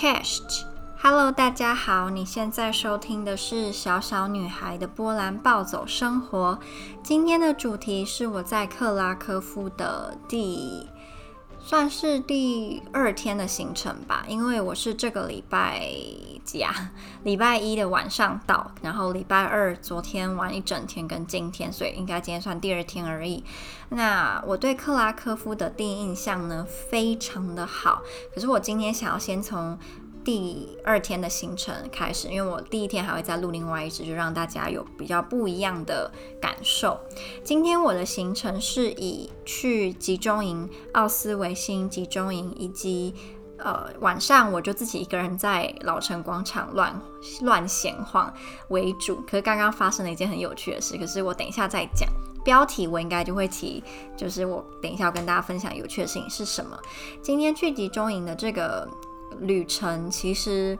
Chest，Hello，大家好，你现在收听的是小小女孩的波兰暴走生活。今天的主题是我在克拉科夫的第。算是第二天的行程吧，因为我是这个礼拜几啊？礼拜一的晚上到，然后礼拜二昨天玩一整天，跟今天，所以应该今天算第二天而已。那我对克拉科夫的第一印象呢，非常的好。可是我今天想要先从。第二天的行程开始，因为我第一天还会再录另外一支，就让大家有比较不一样的感受。今天我的行程是以去集中营、奥斯维辛集中营，以及呃晚上我就自己一个人在老城广场乱乱闲晃为主。可是刚刚发生了一件很有趣的事，可是我等一下再讲。标题我应该就会提，就是我等一下要跟大家分享有趣的事情是什么。今天去集中营的这个。旅程其实，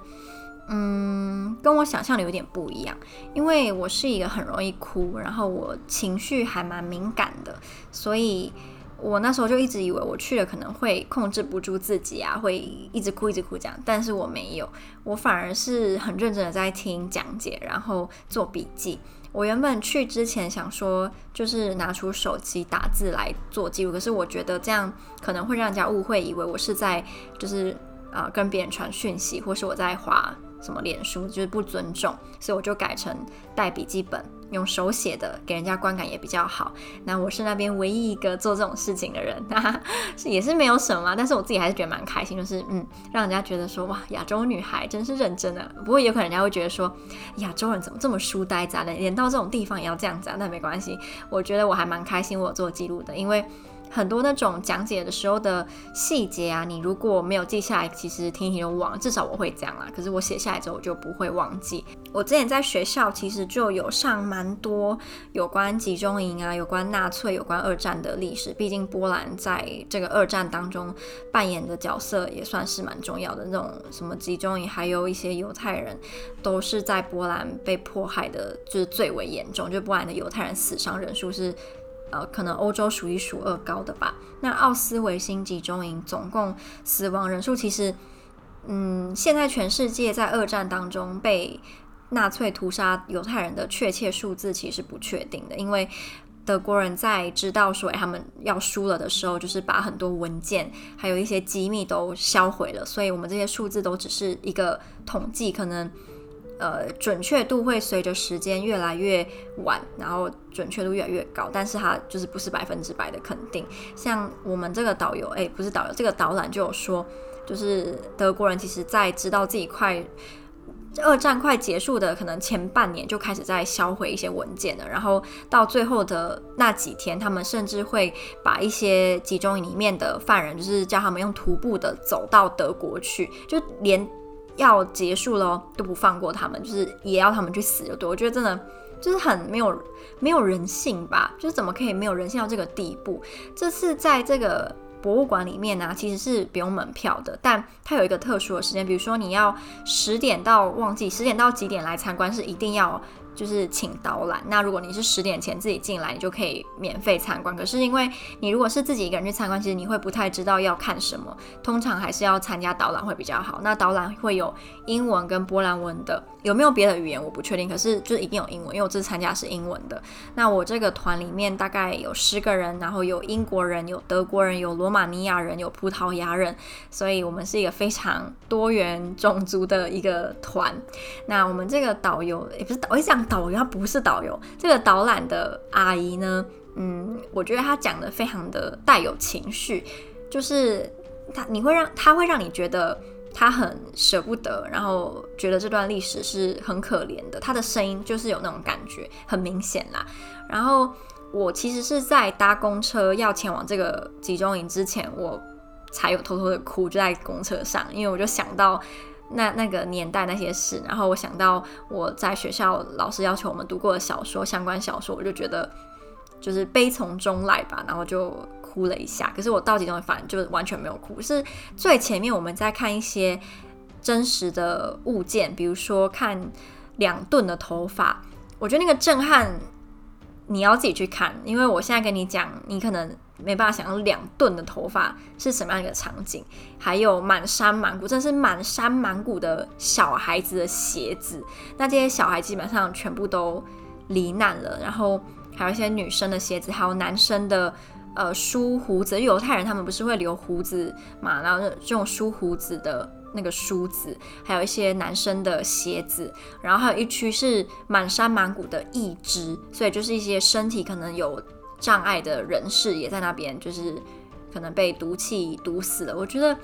嗯，跟我想象的有点不一样。因为我是一个很容易哭，然后我情绪还蛮敏感的，所以我那时候就一直以为我去了可能会控制不住自己啊，会一直哭一直哭这样。但是我没有，我反而是很认真的在听讲解，然后做笔记。我原本去之前想说，就是拿出手机打字来做记录，可是我觉得这样可能会让人家误会，以为我是在就是。啊、跟别人传讯息，或是我在滑什么脸书，就是不尊重，所以我就改成带笔记本，用手写的，给人家观感也比较好。那我是那边唯一一个做这种事情的人，哈哈，也是没有什么，但是我自己还是觉得蛮开心，就是嗯，让人家觉得说哇，亚洲女孩真是认真的。不过有可能人家会觉得说，亚洲人怎么这么书呆子啊，连到这种地方也要这样子啊？那没关系，我觉得我还蛮开心，我做记录的，因为。很多那种讲解的时候的细节啊，你如果没有记下来，其实听一听就忘了。至少我会这样啦。可是我写下来之后，我就不会忘记。我之前在学校其实就有上蛮多有关集中营啊、有关纳粹、有关二战的历史。毕竟波兰在这个二战当中扮演的角色也算是蛮重要的。那种什么集中营，还有一些犹太人，都是在波兰被迫害的，就是最为严重。就波兰的犹太人死伤人数是。呃，可能欧洲数一数二高的吧。那奥斯维辛集中营总共死亡人数，其实，嗯，现在全世界在二战当中被纳粹屠杀犹太人的确切数字其实不确定的，因为德国人在知道说他们要输了的时候，就是把很多文件还有一些机密都销毁了，所以我们这些数字都只是一个统计，可能。呃，准确度会随着时间越来越晚，然后准确度越来越高，但是它就是不是百分之百的肯定。像我们这个导游，诶，不是导游，这个导览就有说，就是德国人其实在知道自己快二战快结束的可能前半年就开始在销毁一些文件了，然后到最后的那几天，他们甚至会把一些集中营里面的犯人，就是叫他们用徒步的走到德国去，就连。要结束了都不放过他们，就是也要他们去死就对。我觉得真的就是很没有没有人性吧，就是怎么可以没有人性到这个地步？这次在这个博物馆里面呢、其实是不用门票的，但它有一个特殊的时间，比如说你要十点到忘记十点到几点来参观是一定要。就是请导览。那如果你是十点前自己进来，你就可以免费参观。可是因为你如果是自己一个人去参观，其实你会不太知道要看什么。通常还是要参加导览会比较好。那导览会有英文跟波兰文的，有没有别的语言我不确定。可是就一定有英文，因为我这次参加是英文的。那我这个团里面大概有十个人，然后有英国人、有德国人、有罗马尼亚人、有葡萄牙人，所以我们是一个非常多元种族的一个团。那我们这个导游也不是导，我想。导游他不是导游，这个导览的阿姨呢，嗯，我觉得她讲的非常的带有情绪，就是她你会让她会让你觉得她很舍不得，然后觉得这段历史是很可怜的，她的声音就是有那种感觉，很明显啦。然后我其实是在搭公车要前往这个集中营之前，我才有偷偷的哭，就在公车上，因为我就想到。那那个年代那些事，然后我想到我在学校老师要求我们读过的小说，相关小说，我就觉得就是悲从中来吧，然后就哭了一下。可是我到集中营反正就完全没有哭，是最前面我们在看一些真实的物件，比如说看两吨的头发，我觉得那个震撼你要自己去看，因为我现在跟你讲，你可能没办法想象两吨的头发是什么样一个场景，还有满山满谷，真是满山满谷的小孩子的鞋子。那这些小孩基本上全部都罹难了，然后还有一些女生的鞋子，还有男生的呃梳胡子。犹太人他们不是会留胡子嘛？然后这种梳胡子的那个梳子，还有一些男生的鞋子，然后还有一区是满山满谷的义肢，所以就是一些身体可能有。障碍的人士也在那边，就是可能被毒气毒死了。我觉得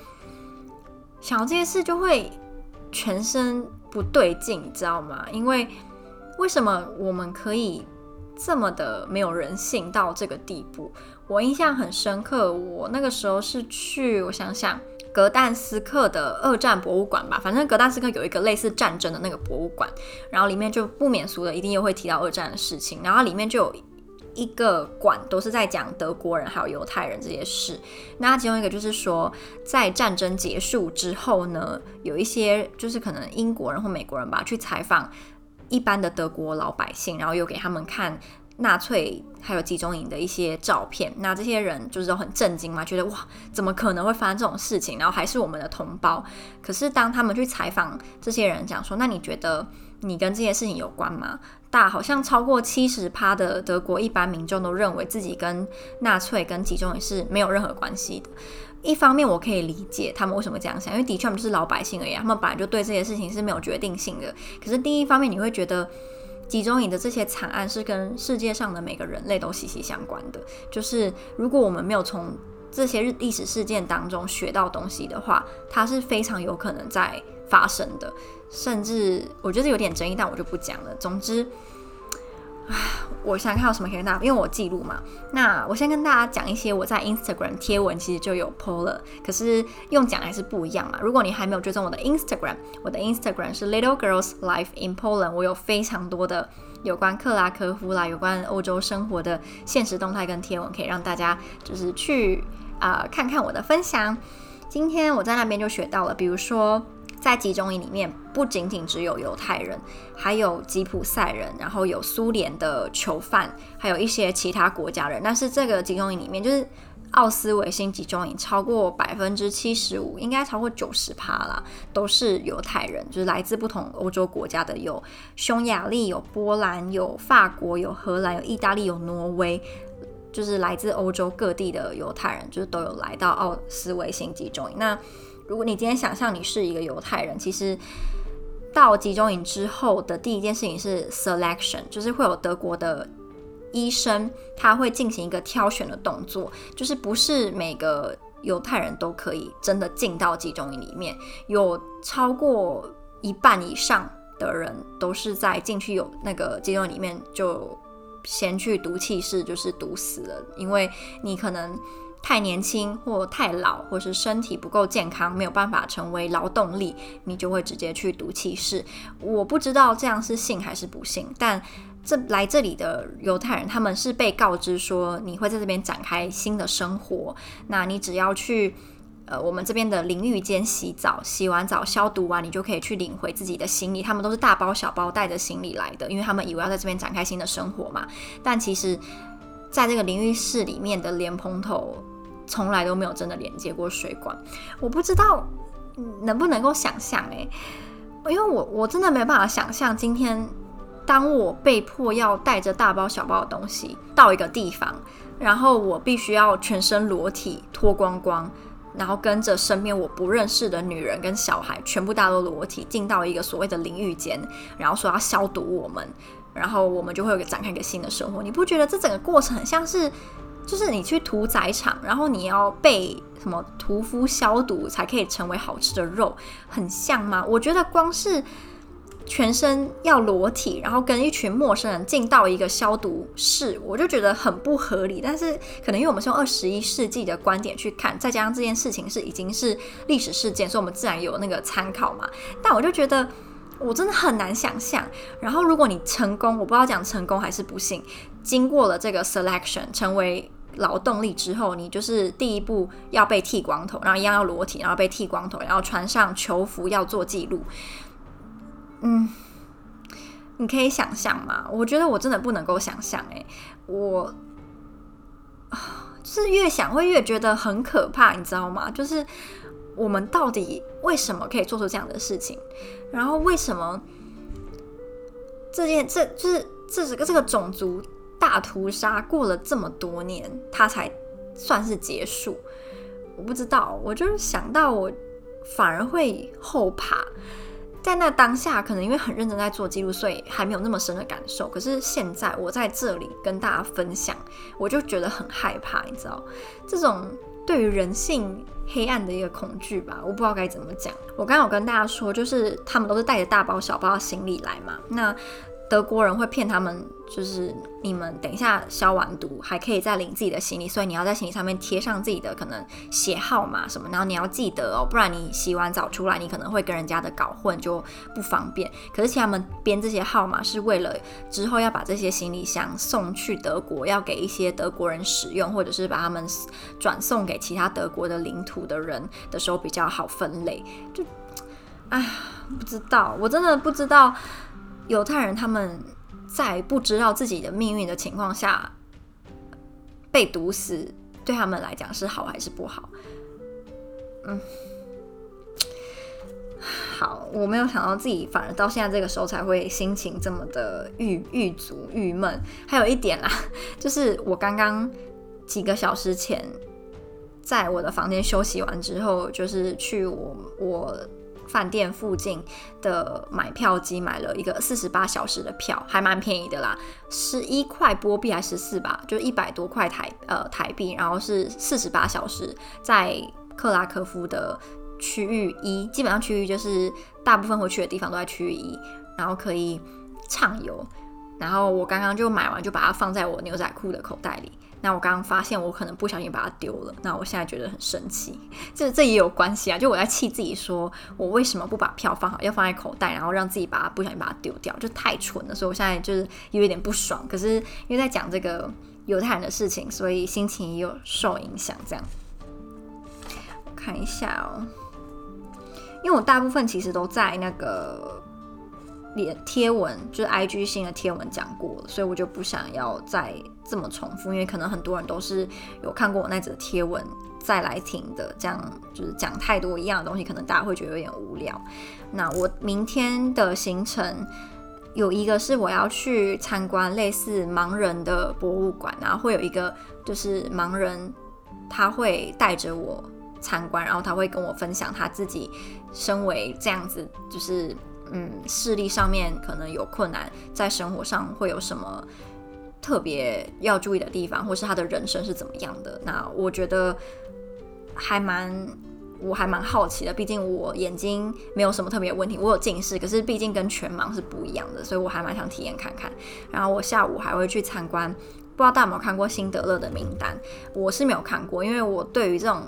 想到这些事就会全身不对劲，你知道吗？因为为什么我们可以这么的没有人性到这个地步？我印象很深刻，我那个时候是去，我想想，格但斯克的二战博物馆吧。反正格但斯克有一个类似战争的那个博物馆，然后里面就不免俗的一定又会提到二战的事情，然后里面就有。一个馆都是在讲德国人还有犹太人这些事。那其中一个就是说，在战争结束之后呢，有一些就是可能英国人或美国人吧，去采访一般的德国老百姓，然后又给他们看纳粹还有集中营的一些照片。那这些人就是都很震惊嘛，觉得哇，怎么可能会发生这种事情？然后还是我们的同胞。可是当他们去采访这些人，讲说，那你觉得你跟这些事情有关吗？大好像超过七十趴的德国一般民众都认为自己跟纳粹跟集中营是没有任何关系的。一方面我可以理解他们为什么这样想，因为的确他们是老百姓而已，他们本来就对这些事情是没有决定性的。可是第一方面你会觉得集中营的这些惨案是跟世界上的每个人类都息息相关的。就是如果我们没有从这些历史事件当中学到东西的话，它是非常有可能在发生的。甚至我觉得有点争议，但我就不讲了。总之，唉，我想看有什么可以跟大家，因为我记录嘛。那我先跟大家讲一些我在 Instagram 贴文，其实就有 Polar，，可是用讲还是不一样嘛。如果你还没有追踪我的 Instagram，我的 Instagram 是 Little Girls Life in Poland，我有非常多的有关克拉科夫啦，有关欧洲生活的现实动态跟贴文，可以让大家就是去啊、看看我的分享。今天我在那边就学到了，比如说。在集中营里面，不仅仅只有犹太人，还有吉普赛人，然后有苏联的囚犯，还有一些其他国家人。但是这个集中营里面，就是奥斯维辛集中营，超过百分之七十五，应该超过九十趴啦，都是犹太人，就是来自不同欧洲国家的，有匈牙利、有波兰、有法国、有荷兰、有意大利、有挪威，就是来自欧洲各地的犹太人，就是都有来到奥斯维辛集中营。那如果你今天想象你是一个犹太人，其实到集中营之后的第一件事情是 selection，就是会有德国的医生，他会进行一个挑选的动作，就是不是每个犹太人都可以真的进到集中营里面，有超过一半以上的人都是在进去有那个集中营里面就先去毒气室，就是毒死了，因为你可能。太年轻或太老，或是身体不够健康，没有办法成为劳动力，你就会直接去毒气室。我不知道这样是幸还是不幸，但这来这里的犹太人，他们是被告知说你会在这边展开新的生活，那你只要去呃我们这边的淋浴间洗澡，洗完澡消毒完，你就可以去领回自己的行李。他们都是大包小包带着行李来的，因为他们以为要在这边展开新的生活嘛。但其实在这个淋浴室里面的莲蓬头。从来都没有真的连接过水管，我不知道能不能够想象诶，因为我我真的没办法想象，今天当我被迫要带着大包小包的东西到一个地方，然后我必须要全身裸体脱光光，然后跟着身边我不认识的女人跟小孩全部大都裸体进到一个所谓的淋浴间，然后说要消毒我们，然后我们就会有个展开一个新的生活。你不觉得这整个过程很像是？就是你去屠宰场，然后你要被什么屠夫消毒才可以成为好吃的肉，很像吗？我觉得光是全身要裸体，然后跟一群陌生人进到一个消毒室，我就觉得很不合理。但是可能因为我们是用二十一世纪的观点去看，再加上这件事情是已经是历史事件，所以我们自然有那个参考嘛。但我就觉得我真的很难想象。然后如果你成功，我不知道讲成功还是不幸，经过了这个 selection 成为。劳动力之后，你就是第一步要被剃光头，然后一样要裸体，然后被剃光头，然后穿上囚服要做记录。嗯，你可以想象吗？我觉得我真的不能够想象。诶，我就是越想会越觉得很可怕，你知道吗？就是我们到底为什么可以做出这样的事情？然后为什么这件这就是这是个这个种族大屠杀过了这么多年，它才算是结束？我不知道，我就是想到我反而会后怕。在那当下，可能因为很认真在做记录，所以还没有那么深的感受。可是现在我在这里跟大家分享，我就觉得很害怕，你知道，这种对于人性黑暗的一个恐惧吧，我不知道该怎么讲。我刚刚有跟大家说，就是他们都是带着大包小包的行李来嘛，那。德国人会骗他们，就是你们等一下消完毒还可以再领自己的行李，所以你要在行李上面贴上自己的可能写号码什么，然后你要记得哦，不然你洗完澡出来，你可能会跟人家的搞混，就不方便。可是其他们编这些号码是为了之后要把这些行李箱送去德国，要给一些德国人使用，或者是把他们转送给其他德国的领土的人的时候比较好分类。就，哎，不知道，我真的不知道。犹太人他们在不知道自己的命运的情况下被毒死，对他们来讲是好还是不好？嗯，好，我没有想到自己反而到现在这个时候才会心情这么的郁郁卒、郁闷。还有一点啦，就是我刚刚几个小时前在我的房间休息完之后，就是去我我。饭店附近的买票机买了一个四十八小时的票，还蛮便宜的啦，十一块波币还是十四吧，就一百多块台呃台币，然后是四十八小时，在克拉科夫的区域一，基本上区域就是大部分会去的地方都在区域一，然后可以畅游，然后我刚刚就买完就把它放在我牛仔裤的口袋里。那我刚刚发现，我可能不小心把它丢了。那我现在觉得很生气，这这也有关系啊。就我在气自己，说我为什么不把票放好，要放在口袋，然后让自己把它不小心把它丢掉，就太蠢了。所以我现在就是有一点不爽。可是因为在讲这个犹太人的事情，所以心情也有受影响。这样，看一下哦，因为我大部分其实都在那个。贴文就是 IG 新的贴文讲过了，所以我就不想要再这么重复，因为可能很多人都是有看过我那则贴文再来听的，这样就是讲太多一样的东西，可能大家会觉得有点无聊。那我明天的行程有一个是我要去参观类似盲人的博物馆，然后会有一个就是盲人他会带着我参观，然后他会跟我分享他自己身为这样子就是。嗯，视力上面可能有困难，在生活上会有什么特别要注意的地方，或是他的人生是怎么样的？那我觉得还蛮，我还蛮好奇的。毕竟我眼睛没有什么特别问题，我有近视，可是毕竟跟全盲是不一样的，所以我还蛮想体验看看。然后我下午还会去参观，不知道大家有没有看过辛德勒的名单？我是没有看过，因为我对于这种。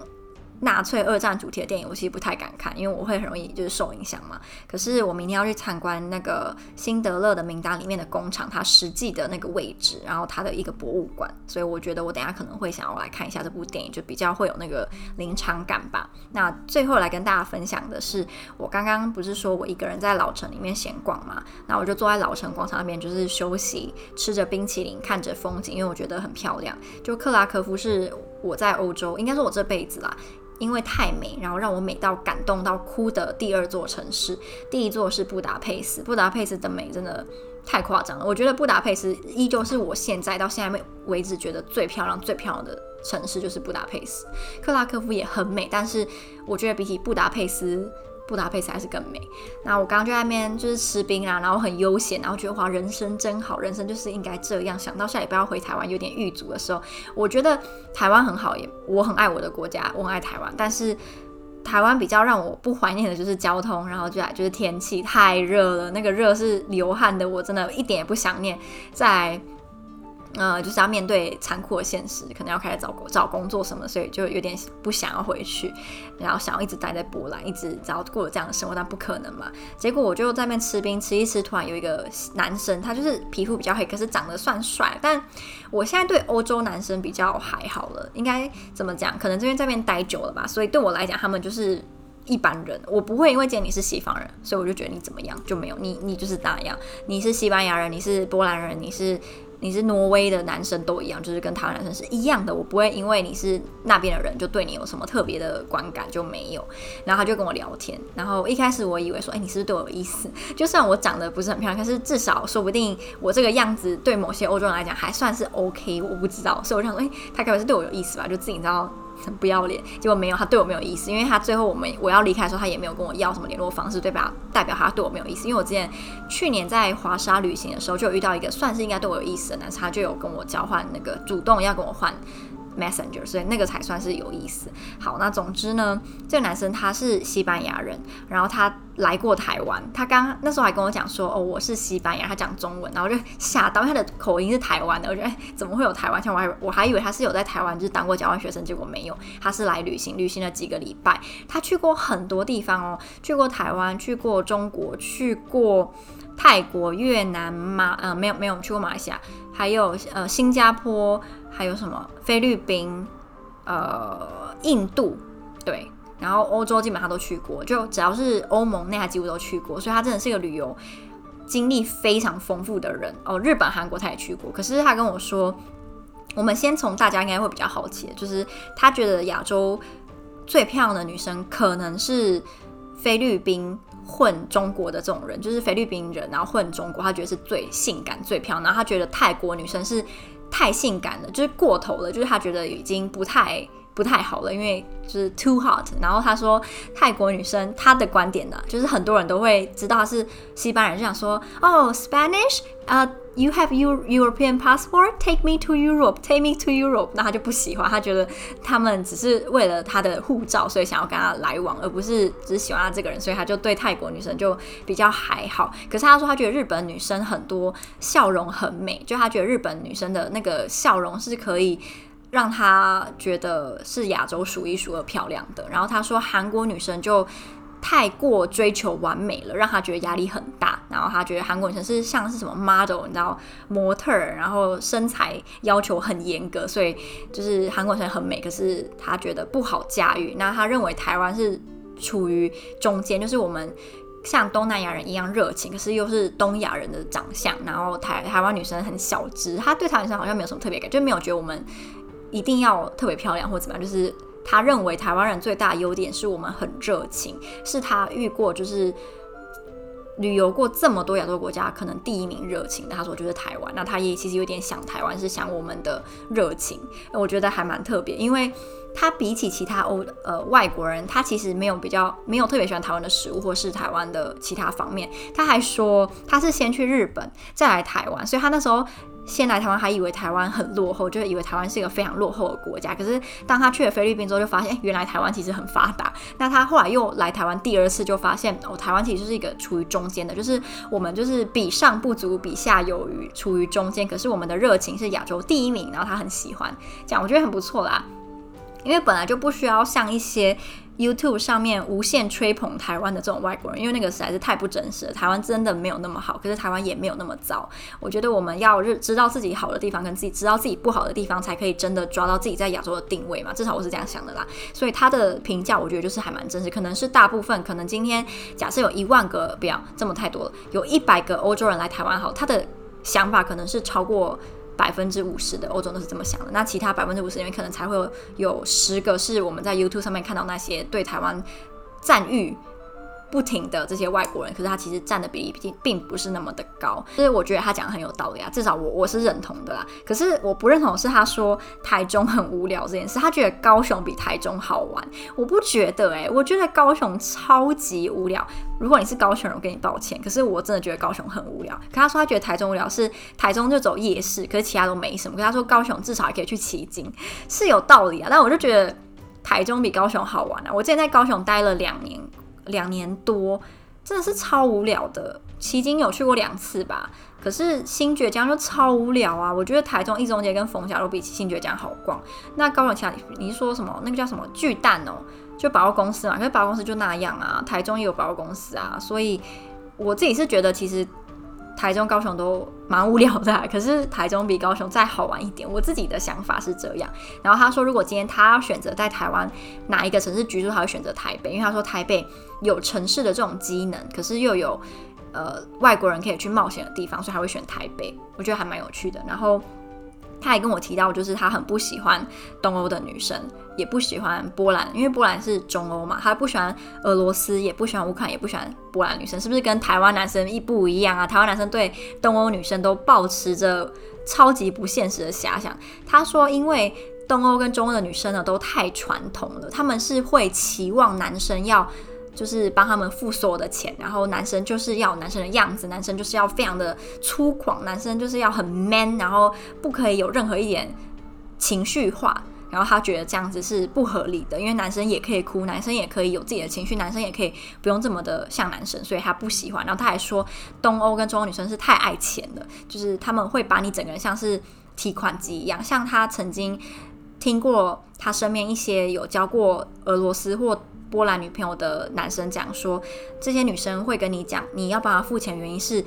纳粹二战主题的电影，我其实不太敢看，因为我会很容易就是受影响嘛。可是我明天要去参观那个辛德勒的名单里面的工厂，它实际的那个位置，然后它的一个博物馆，所以我觉得我等下可能会想要来看一下这部电影，就比较会有那个临场感吧。那最后来跟大家分享的是，我刚刚不是说我一个人在老城里面闲逛嘛？那我就坐在老城广场那边，就是休息，吃着冰淇淋，看着风景，因为我觉得很漂亮。就克拉科夫是我在欧洲，应该说我这辈子啦。因为太美，然后让我美到感动到哭的第二座城市，第一座是布达佩斯。布达佩斯的美真的太夸张了，我觉得布达佩斯依旧是我现在到现在为止觉得最漂亮、最漂亮的城市，就是布达佩斯。克拉科夫也很美，但是我觉得比起布达佩斯。布达佩斯还是更美。那我刚刚就在那边就是吃冰啊，然后很悠闲，然后觉得哇，人生真好，人生就是应该这样。想到下礼拜要回台湾，有点郁卒的时候，我觉得台湾很好，也我很爱我的国家，我很爱台湾。但是台湾比较让我不怀念的就是交通，然后就来就是天气太热了，那个热是流汗的，我真的一点也不想念在。呃，就是要面对残酷的现实，可能要开始找工找工作什么，所以就有点不想要回去，然后想要一直待在波兰，一直只要过这样的生活，但不可能嘛。结果我就在那边吃冰，吃一吃，突然有一个男生，他就是皮肤比较黑，可是长得算帅。但我现在对欧洲男生比较还好了，应该怎么讲？可能这边在那边待久了吧，所以对我来讲，他们就是一般人。我不会因为见你是西方人，所以我就觉得你怎么样就没有你，你就是那样。你是西班牙人，你是波兰人，你是。你是挪威的男生都一样，就是跟台湾男生是一样的。我不会因为你是那边的人就对你有什么特别的观感，就没有。然后他就跟我聊天，然后一开始我以为说，哎，你是不是对我有意思？就算我长得不是很漂亮，可是至少说不定我这个样子对某些欧洲人来讲还算是 OK。我不知道，所以我想说，哎，他可能是对我有意思吧？就自己知道。很不要脸，结果没有，他对我没有意思，因为他最后我们我要离开的时候，他也没有跟我要什么联络方式，对吧？代表他对我没有意思。因为我之前去年在华沙旅行的时候，就有遇到一个算是应该对我有意思的男生，他就有跟我交换那个主动要跟我换。Messenger，所以那个才算是有意思。好，那总之呢，这个男生他是西班牙人，然后他来过台湾。他刚那时候还跟我讲说：“哦，我是西班牙。”他讲中文，然后就吓到，他的口音是台湾的。我觉得，怎么会有台湾腔？我还我还以为他是有在台湾就是当过交换学生，结果没有。他是来旅行，旅行了几个礼拜。他去过很多地方哦，去过台湾，去过中国，去过泰国、越南、马呃没有没有去过马来西亚，还有呃新加坡。还有什么？菲律宾、呃印度，对，然后欧洲基本上都去过，就只要是欧盟内，他几乎都去过，所以他真的是一个旅游经历非常丰富的人。哦。日本、韩国他也去过，可是他跟我说，我们先从大家应该会比较好奇，就是他觉得亚洲最漂亮的女生可能是菲律宾混中国的这种人，就是菲律宾人然后混中国，他觉得是最性感、最漂亮，然后他觉得泰国女生是。太性感了，就是过头了，就是他觉得已经不太不太好了，因为就是 too hot。然后他说泰国女生，他的观点呢，就是很多人都会知道他是西班牙人，就想说哦，Spanish，呃、uh,，you have you European passport，take me to Europe，take me to Europe。那他就不喜欢，他觉得他们只是为了他的护照，所以想要跟他来往，而不是只喜欢他这个人，所以他就对泰国女生就比较还好。可是他说他觉得日本女生很多笑容很美，就他觉得日本女生的那个笑容是可以。让他觉得是亚洲数一数二漂亮的。然后他说韩国女生就太过追求完美了，让他觉得压力很大。然后他觉得韩国女生是像是什么 model，你知道模特，然后身材要求很严格，所以就是韩国女生很美，可是他觉得不好驾驭。那他认为台湾是处于中间，就是我们像东南亚人一样热情，可是又是东亚人的长相。然后台台湾女生很小只，他对台湾女生好像没有什么特别感，就没有觉得我们。一定要特别漂亮或怎么样？就是他认为台湾人最大的优点是我们很热情，是他遇过就是旅游过这么多亚洲国家，可能第一名热情的。他说就是台湾，那他也其实有点想台湾，是想我们的热情。我觉得还蛮特别，因为他比起其他欧呃外国人，他其实没有比较没有特别喜欢台湾的食物或是台湾的其他方面。他还说他是先去日本再来台湾，所以他那时候。先来台湾还以为台湾很落后，就以为台湾是一个非常落后的国家。可是当他去了菲律宾之后，就发现，欸，原来台湾其实很发达。那他后来又来台湾第二次，就发现哦，台湾其实是一个处于中间的，就是我们就是比上不足，比下有余，处于中间。可是我们的热情是亚洲第一名，然后他很喜欢，这样我觉得很不错啦。因为本来就不需要像一些。YouTube 上面无限吹捧台湾的这种外国人，因为那个实在是太不真实了。台湾真的没有那么好，可是台湾也没有那么糟。我觉得我们要日知道自己好的地方，跟自己知道自己不好的地方，才可以真的抓到自己在亚洲的定位嘛。至少我是这样想的啦。所以他的评价，我觉得就是还蛮真实。可能是大部分，可能今天假设有一万个，不要这么太多了，有一百个欧洲人来台湾，好，他的想法可能是超过。百分之五十的欧洲都是这么想的，那其他百分之五十里面可能才会有十个是我们在 YouTube 上面看到那些对台湾赞誉不停的这些外国人，可是他其实占的比例并并不是那么的高，所以我觉得他讲的很有道理啊，至少我我是认同的啦。可是我不认同的是他说台中很无聊这件事，他觉得高雄比台中好玩，我不觉得诶、我觉得高雄超级无聊。如果你是高雄人，我跟你抱歉，可是我真的觉得高雄很无聊。可他说他觉得台中无聊是台中就走夜市，可是其他都没什么。可他说高雄至少还可以去骑鲸，是有道理啊。但我就觉得台中比高雄好玩啊。我之前在高雄待了两年。两年多，真的是超无聊的。旗津有去过两次吧，可是新崛江就超无聊啊！我觉得台中一中街跟逢甲路比起新崛江好逛。那高雄其他，你说什么？那个叫什么巨蛋哦，就百货公司嘛。可是百货公司就那样啊，台中也有百货公司啊。所以我自己是觉得，其实。台中、高雄都蛮无聊的，可是台中比高雄再好玩一点。我自己的想法是这样。然后他说，如果今天他要选择在台湾哪一个城市居住，他会选择台北，因为他说台北有城市的这种机能，可是又有呃外国人可以去冒险的地方，所以他会选台北。我觉得还蛮有趣的。然后他还跟我提到，就是他很不喜欢东欧的女生，也不喜欢波兰，因为波兰是中欧嘛，他不喜欢俄罗斯，也不喜欢乌克兰，也不喜欢波兰女生，是不是跟台湾男生一不一样啊？台湾男生对东欧女生都抱持着超级不现实的遐想。他说，因为东欧跟中欧的女生呢，都太传统了，他们是会期望男生要就是帮他们付所有的钱，然后男生就是要男生的样子，男生就是要非常的粗犷，男生就是要很 man，然后不可以有任何一点情绪化，然后他觉得这样子是不合理的，因为男生也可以哭，男生也可以有自己的情绪，男生也可以不用这么的像男生，所以他不喜欢。然后他还说，东欧跟中欧女生是太爱钱了，就是他们会把你整个人像是提款机一样，像他曾经。听过他身边一些有交过俄罗斯或波兰女朋友的男生讲说，这些女生会跟你讲，你要帮她付钱，原因是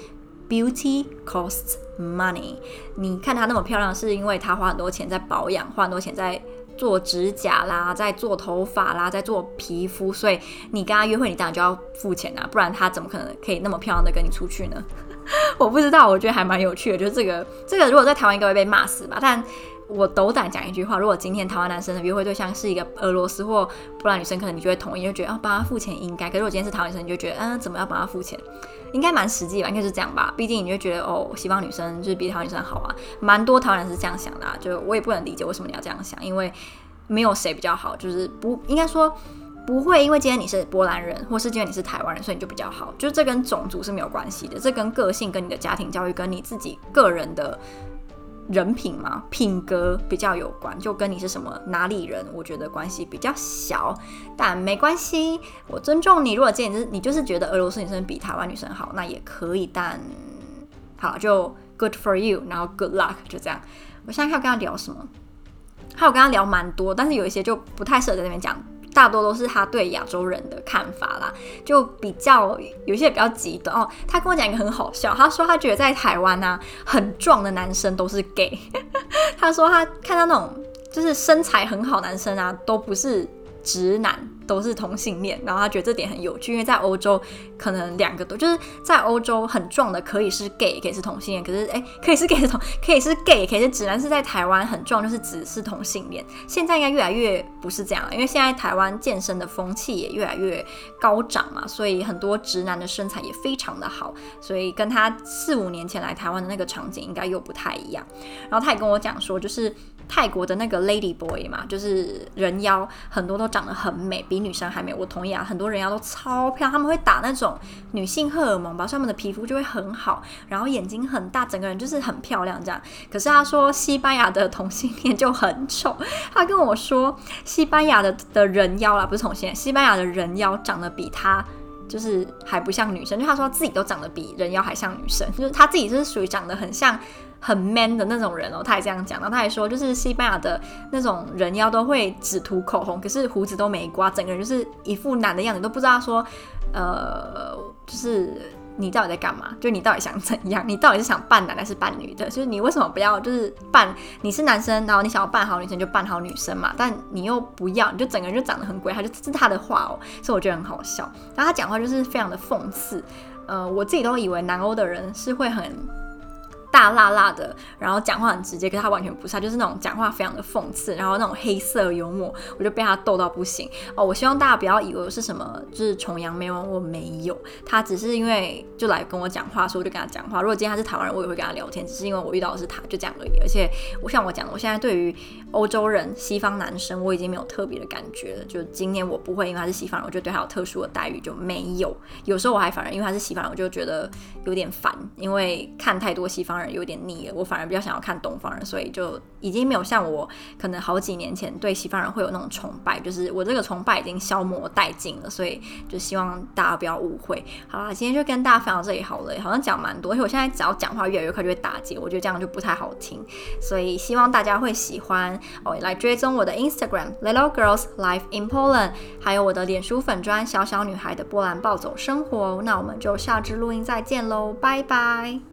beauty costs money。你看她那么漂亮，是因为她花很多钱在保养，花很多钱在做指甲啦，在做头发啦，在做皮肤，所以你跟她约会，你当然就要付钱啊，不然她怎么可能可以那么漂亮的跟你出去呢？我不知道，我觉得还蛮有趣的，就是这个这个，如果在台湾应该会被骂死吧，但。我斗胆讲一句话，如果今天台湾男生的约会对象是一个俄罗斯或波兰女生，可能你就会同意，就觉得啊，帮他付钱应该。可是我今天是台湾女生，你就觉得，嗯，怎么要帮他付钱？应该蛮实际吧，应该是这样吧。毕竟你就觉得，哦，西方女生就是比台湾女生好啊，蛮多台湾人是这样想的啊。就我也不能理解为什么你要这样想，因为没有谁比较好，就是不应该说不会，因为今天你是波兰人，或是今天你是台湾人，所以你就比较好。就是这跟种族是没有关系的，这跟个性、跟你的家庭教育、跟你自己个人的。人品嘛，品格比较有关，就跟你是什么哪里人，我觉得关系比较小，但没关系，我尊重你。如果今天你就是觉得俄罗斯女生比台湾女生好，那也可以，但好就 good for you，然后 good luck，就这样。我现在看跟他聊什么，还有跟他聊蛮多，但是有一些就不太适合在那边讲。大多都是他对亚洲人的看法啦，就比较有些比较极端哦。他跟我讲一个很好笑，他说他觉得在台湾呢、啊，很壮的男生都是 gay。他说他看到那种就是身材很好男生啊，都不是直男。都是同性恋，然后他觉得这点很有趣，因为在欧洲可能两个都就是在欧洲很壮的可以是 gay，可以是同性恋，可是哎，可以是 gay 同，可以是 gay，可以是直男，是在台湾很壮就是只是同性恋。现在应该越来越不是这样了，因为现在台湾健身的风气也越来越高涨嘛，所以很多直男的身材也非常的好，所以跟他四五年前来台湾的那个场景应该又不太一样。然后他也跟我讲说，就是泰国的那个 lady boy 嘛，就是人妖很多都长得很美。比女生还美，我同意啊。很多人妖都超漂亮，他们会打那种女性荷尔蒙吧，所以他们的皮肤就会很好，然后眼睛很大，整个人就是很漂亮这样。可是他说西班牙的同性恋就很丑，他跟我说西班牙的的人妖啦，不是同性恋，西班牙的人妖长得比他就是还不像女生，就他说自己都长得比人妖还像女生，就是他自己就是属于长得很像。很 man 的那种人哦，他也这样讲，然后他还说，就是西班牙的那种人妖都会只涂口红，可是胡子都没刮，整个人就是一副男的样子，都不知道说，呃，就是你到底在干嘛？就你到底想怎样？你到底是想扮男还是扮女的？就是你为什么不要就是扮你是男生，然后你想要扮好女生就扮好女生嘛？但你又不要，你就整个人就长得很鬼，他就是他的话哦，所以我觉得很好笑。然后他讲话就是非常的讽刺，呃，我自己都以为南欧的人是会很。大辣辣的，然后讲话很直接，可是他完全不是，他就是那种讲话非常的讽刺，然后那种黑色幽默，我就被他逗到不行哦。我希望大家不要以为我是什么就是崇洋媚外，我没有，他只是因为就来跟我讲话，所以我就跟他讲话。如果今天他是台湾人，我也会跟他聊天，只是因为我遇到的是他，就这样而已。而且我像我讲的，我现在对于欧洲人、西方男生，我已经没有特别的感觉了。就今天我不会因为他是西方人，我就对他有特殊的待遇，就没有。有时候我还反而因为他是西方人，我就觉得有点烦，因为看太多西方人。有点腻了，我反而比较想要看东方人，所以就已经没有像我可能好几年前对西方人会有那种崇拜，就是我这个崇拜已经消磨殆尽了，所以就希望大家不要误会。好啦，今天就跟大家分享到这里好了，好像讲蛮多，而且我现在只要讲话越来越快就会打结，我觉得这样就不太好听，所以希望大家会喜欢哦，来追踪我的 Instagram Little Girls Life in Poland，还有我的脸书粉专小小女孩的波兰暴走生活。那我们就下支录音再见喽，拜拜。